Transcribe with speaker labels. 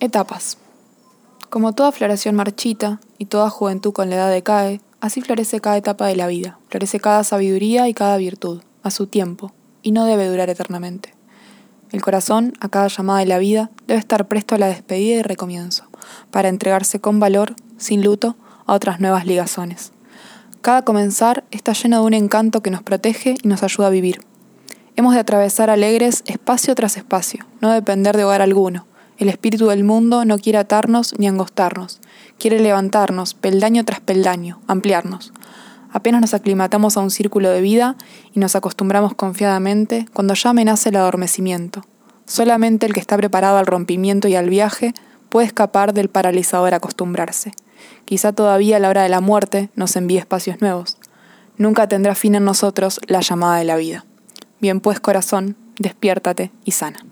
Speaker 1: Etapas. Como toda floración marchita y toda juventud con la edad decae, así florece cada etapa de la vida, florece cada sabiduría y cada virtud, a su tiempo, y no debe durar eternamente. El corazón, a cada llamada de la vida, debe estar presto a la despedida y recomienzo, para entregarse con valor, sin luto, a otras nuevas ligazones. Cada comenzar está lleno de un encanto que nos protege y nos ayuda a vivir. Hemos de atravesar alegres espacio tras espacio, no depender de hogar alguno, el espíritu del mundo no quiere atarnos ni angostarnos, quiere levantarnos peldaño tras peldaño, ampliarnos. Apenas nos aclimatamos a un círculo de vida y nos acostumbramos confiadamente cuando ya amenaza el adormecimiento. Solamente el que está preparado al rompimiento y al viaje puede escapar del paralizador acostumbrarse. Quizá todavía a la hora de la muerte nos envíe espacios nuevos. Nunca tendrá fin en nosotros la llamada de la vida. Bien pues corazón, despiértate y sana.